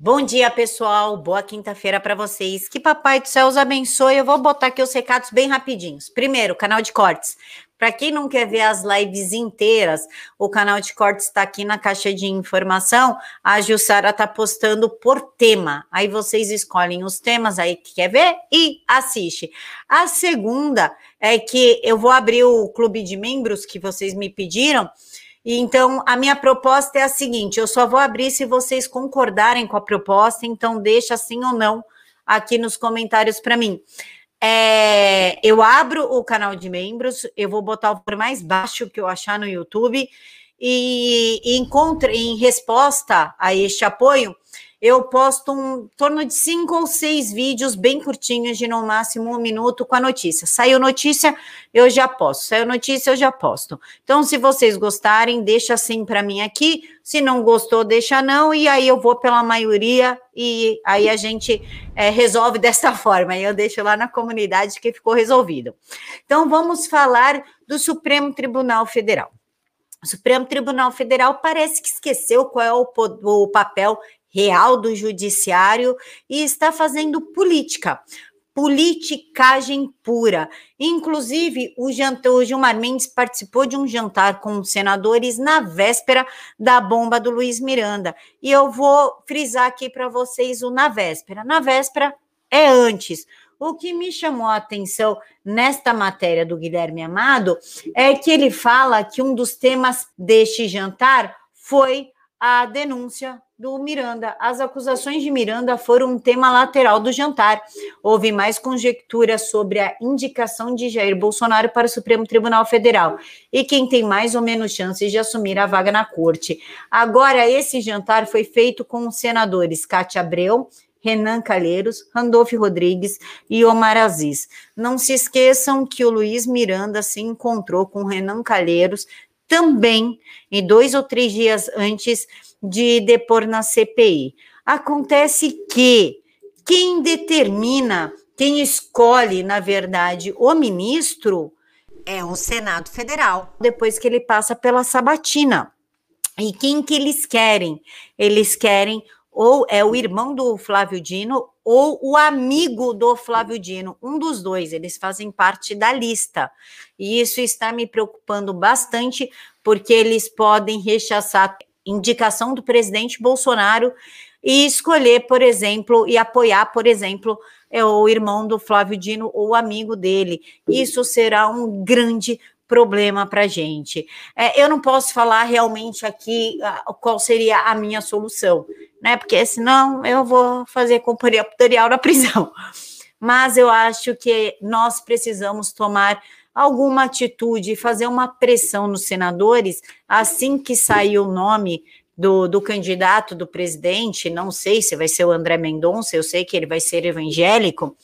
Bom dia, pessoal. Boa quinta-feira para vocês. Que Papai do Céu os abençoe. Eu vou botar aqui os recados bem rapidinhos. Primeiro, canal de cortes. Para quem não quer ver as lives inteiras, o canal de cortes está aqui na caixa de informação. A Jussara está postando por tema. Aí vocês escolhem os temas aí que quer ver e assiste. A segunda é que eu vou abrir o clube de membros que vocês me pediram. Então, a minha proposta é a seguinte: eu só vou abrir se vocês concordarem com a proposta, então deixa sim ou não aqui nos comentários para mim. É, eu abro o canal de membros, eu vou botar o valor mais baixo que eu achar no YouTube e, e encontre em resposta a este apoio, eu posto um torno de cinco ou seis vídeos bem curtinhos, de no máximo um minuto, com a notícia. Saiu notícia, eu já posto. Saiu notícia, eu já posto. Então, se vocês gostarem, deixa assim para mim aqui. Se não gostou, deixa não. E aí eu vou pela maioria e aí a gente é, resolve dessa forma. Eu deixo lá na comunidade que ficou resolvido. Então, vamos falar do Supremo Tribunal Federal. O Supremo Tribunal Federal parece que esqueceu qual é o, o papel real do judiciário e está fazendo política, politicagem pura. Inclusive, o, jantar, o Gilmar Mendes participou de um jantar com senadores na véspera da bomba do Luiz Miranda. E eu vou frisar aqui para vocês o na véspera. Na véspera é antes. O que me chamou a atenção nesta matéria do Guilherme Amado é que ele fala que um dos temas deste jantar foi a denúncia do Miranda. As acusações de Miranda foram um tema lateral do jantar. Houve mais conjecturas sobre a indicação de Jair Bolsonaro para o Supremo Tribunal Federal e quem tem mais ou menos chances de assumir a vaga na corte. Agora, esse jantar foi feito com os senadores Cátia Abreu, Renan Calheiros, Randolfo Rodrigues e Omar Aziz. Não se esqueçam que o Luiz Miranda se encontrou com Renan Calheiros também, em dois ou três dias antes de depor na CPI. Acontece que quem determina, quem escolhe, na verdade, o ministro é o Senado Federal, depois que ele passa pela sabatina. E quem que eles querem? Eles querem ou é o irmão do Flávio Dino ou o amigo do Flávio Dino, um dos dois, eles fazem parte da lista. E isso está me preocupando bastante, porque eles podem rechaçar indicação do presidente Bolsonaro e escolher, por exemplo, e apoiar, por exemplo, é o irmão do Flávio Dino ou amigo dele. Isso será um grande problema para a gente. É, eu não posso falar realmente aqui uh, qual seria a minha solução, né? Porque senão eu vou fazer companhia tutorial na prisão. Mas eu acho que nós precisamos tomar alguma atitude, fazer uma pressão nos senadores, assim que sair o nome do, do candidato do presidente, não sei se vai ser o André Mendonça, eu sei que ele vai ser evangélico,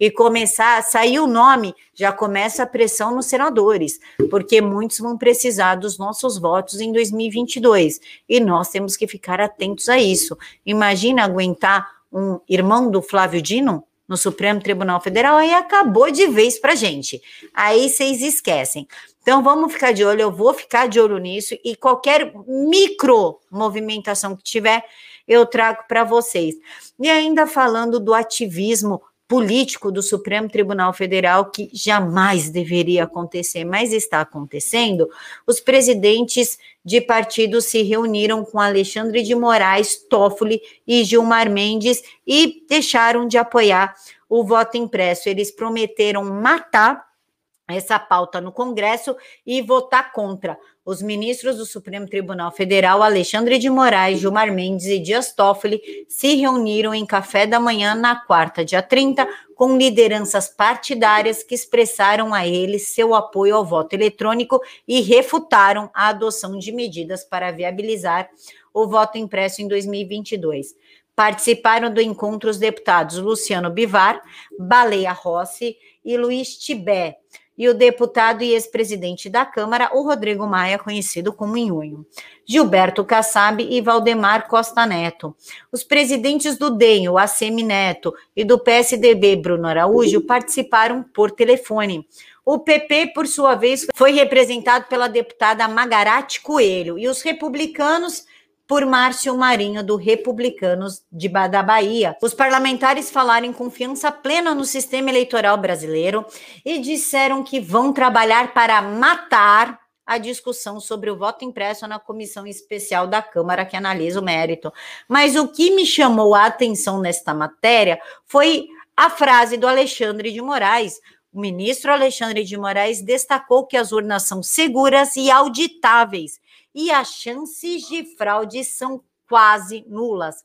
e começar a sair o nome, já começa a pressão nos senadores, porque muitos vão precisar dos nossos votos em 2022, e nós temos que ficar atentos a isso. Imagina aguentar um irmão do Flávio Dino no Supremo Tribunal Federal, aí acabou de vez para gente. Aí vocês esquecem. Então vamos ficar de olho, eu vou ficar de olho nisso e qualquer micro movimentação que tiver, eu trago para vocês. E ainda falando do ativismo político do Supremo Tribunal Federal que jamais deveria acontecer, mas está acontecendo, os presidentes de partidos se reuniram com Alexandre de Moraes, Toffoli e Gilmar Mendes e deixaram de apoiar o voto impresso. Eles prometeram matar essa pauta no Congresso e votar contra. Os ministros do Supremo Tribunal Federal, Alexandre de Moraes, Gilmar Mendes e Dias Toffoli, se reuniram em café da manhã na quarta, dia 30, com lideranças partidárias que expressaram a eles seu apoio ao voto eletrônico e refutaram a adoção de medidas para viabilizar o voto impresso em 2022. Participaram do encontro os deputados Luciano Bivar, Baleia Rossi e Luiz Tibé e o deputado e ex-presidente da Câmara, o Rodrigo Maia, conhecido como Inhunho, Gilberto Kassab e Valdemar Costa Neto. Os presidentes do DEM, o ACM Neto, e do PSDB, Bruno Araújo, participaram por telefone. O PP, por sua vez, foi representado pela deputada Magarate Coelho e os republicanos por Márcio Marinho, do Republicanos de, da Bahia. Os parlamentares falaram em confiança plena no sistema eleitoral brasileiro e disseram que vão trabalhar para matar a discussão sobre o voto impresso na comissão especial da Câmara que analisa o mérito. Mas o que me chamou a atenção nesta matéria foi a frase do Alexandre de Moraes. O ministro Alexandre de Moraes destacou que as urnas são seguras e auditáveis e as chances de fraude são quase nulas.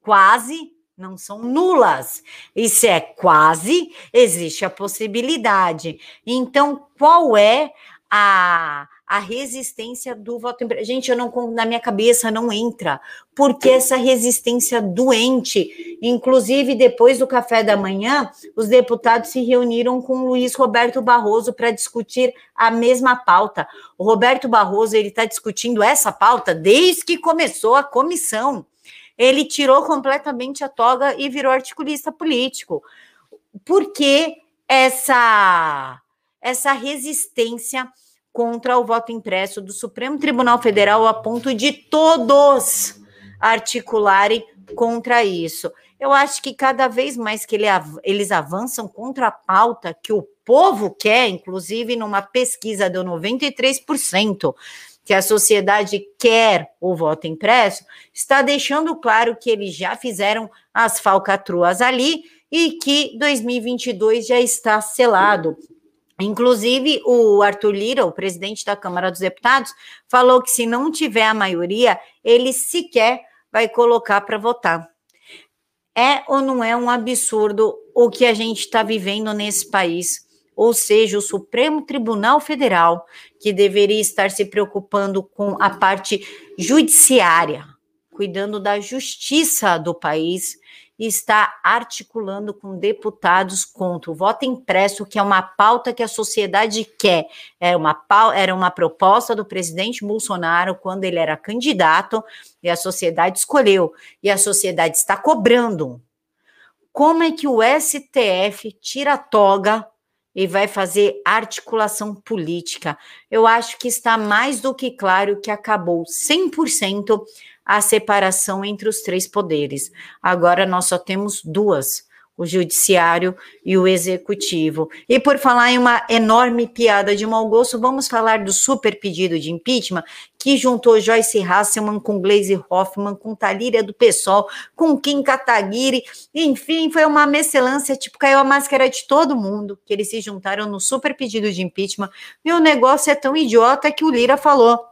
Quase não são nulas. E se é quase, existe a possibilidade. Então, qual é a a resistência do voto impresso. Gente, eu não na minha cabeça não entra, porque essa resistência doente, inclusive depois do café da manhã, os deputados se reuniram com Luiz Roberto Barroso para discutir a mesma pauta. O Roberto Barroso ele está discutindo essa pauta desde que começou a comissão. Ele tirou completamente a toga e virou articulista político. Por que essa essa resistência contra o voto impresso do Supremo Tribunal Federal a ponto de todos articularem contra isso. Eu acho que cada vez mais que ele, eles avançam contra a pauta que o povo quer, inclusive numa pesquisa deu 93% que a sociedade quer o voto impresso, está deixando claro que eles já fizeram as falcatruas ali e que 2022 já está selado. Inclusive, o Arthur Lira, o presidente da Câmara dos Deputados, falou que se não tiver a maioria, ele sequer vai colocar para votar. É ou não é um absurdo o que a gente está vivendo nesse país? Ou seja, o Supremo Tribunal Federal, que deveria estar se preocupando com a parte judiciária, cuidando da justiça do país, e está articulando com deputados contra o voto impresso, que é uma pauta que a sociedade quer. Era uma, era uma proposta do presidente Bolsonaro quando ele era candidato e a sociedade escolheu. E a sociedade está cobrando. Como é que o STF tira a toga e vai fazer articulação política? Eu acho que está mais do que claro que acabou 100% a separação entre os três poderes. Agora nós só temos duas o judiciário e o executivo. E por falar em uma enorme piada de mau gosto, vamos falar do super pedido de impeachment que juntou Joyce Hasselman com Glaze Hoffman, com Talíria do PSOL, com Kim Kataguiri, enfim, foi uma mescelância, tipo, caiu a máscara de todo mundo, que eles se juntaram no super pedido de impeachment, e o negócio é tão idiota que o Lira falou,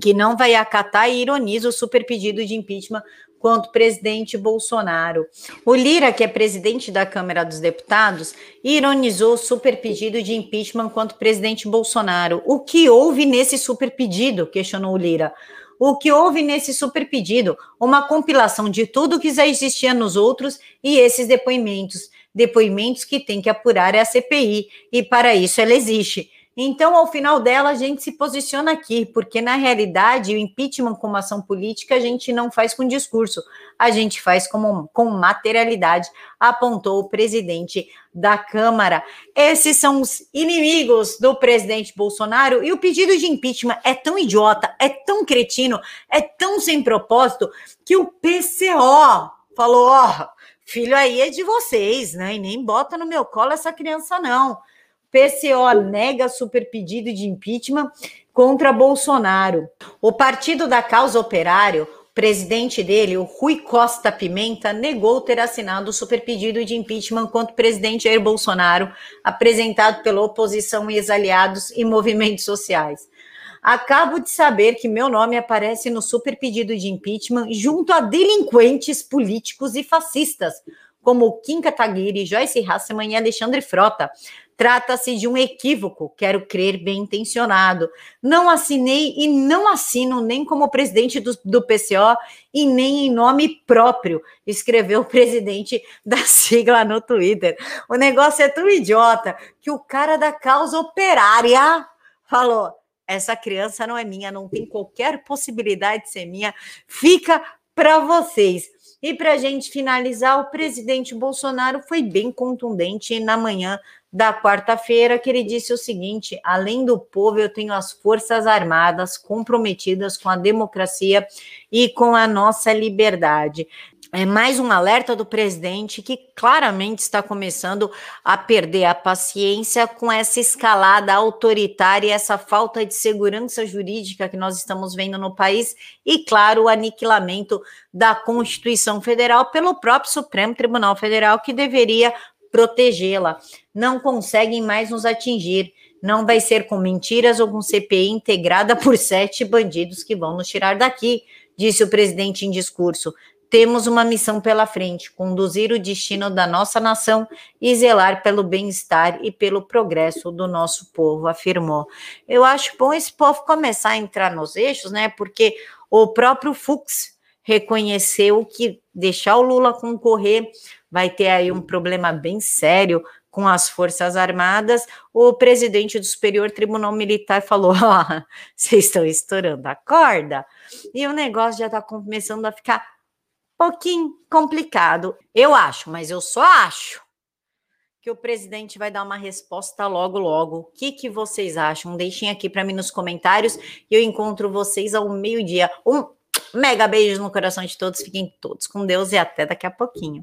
que não vai acatar e ironiza o super pedido de impeachment quanto presidente Bolsonaro. O Lira, que é presidente da Câmara dos Deputados, ironizou o super pedido de impeachment quanto presidente Bolsonaro. O que houve nesse super pedido? questionou o Lira. O que houve nesse super pedido? Uma compilação de tudo que já existia nos outros e esses depoimentos. Depoimentos que tem que apurar é a CPI, e para isso ela existe. Então, ao final dela, a gente se posiciona aqui, porque na realidade o impeachment como ação política a gente não faz com discurso, a gente faz como, com materialidade, apontou o presidente da Câmara. Esses são os inimigos do presidente Bolsonaro, e o pedido de impeachment é tão idiota, é tão cretino, é tão sem propósito, que o PCO falou: ó, oh, filho aí é de vocês, né? E nem bota no meu colo essa criança, não. PCO nega super pedido de impeachment contra Bolsonaro. O Partido da Causa Operário, presidente dele, o Rui Costa Pimenta, negou ter assinado o super pedido de impeachment contra o presidente Jair Bolsonaro, apresentado pela oposição e ex-aliados e movimentos sociais. Acabo de saber que meu nome aparece no super pedido de impeachment junto a delinquentes políticos e fascistas, como Kim Kataguiri, Joyce Hasselman e Alexandre Frota, Trata-se de um equívoco, quero crer bem intencionado. Não assinei e não assino nem como presidente do, do PCO e nem em nome próprio, escreveu o presidente da sigla no Twitter. O negócio é tão idiota que o cara da causa operária falou: essa criança não é minha, não tem qualquer possibilidade de ser minha, fica para vocês. E para a gente finalizar, o presidente Bolsonaro foi bem contundente na manhã da quarta-feira, que ele disse o seguinte: além do povo, eu tenho as Forças Armadas comprometidas com a democracia e com a nossa liberdade. É mais um alerta do presidente que claramente está começando a perder a paciência com essa escalada autoritária e essa falta de segurança jurídica que nós estamos vendo no país e, claro, o aniquilamento da Constituição Federal pelo próprio Supremo Tribunal Federal que deveria protegê-la. Não conseguem mais nos atingir. Não vai ser com mentiras ou com CPI integrada por sete bandidos que vão nos tirar daqui, disse o presidente em discurso. Temos uma missão pela frente: conduzir o destino da nossa nação e zelar pelo bem-estar e pelo progresso do nosso povo, afirmou. Eu acho bom esse povo começar a entrar nos eixos, né? Porque o próprio Fux reconheceu que deixar o Lula concorrer vai ter aí um problema bem sério com as Forças Armadas, o presidente do Superior Tribunal Militar falou: Ó, oh, vocês estão estourando a corda, e o negócio já está começando a ficar pouquinho complicado, eu acho, mas eu só acho que o presidente vai dar uma resposta logo, logo. O que, que vocês acham? Deixem aqui para mim nos comentários e eu encontro vocês ao meio-dia. Um mega beijo no coração de todos, fiquem todos com Deus e até daqui a pouquinho.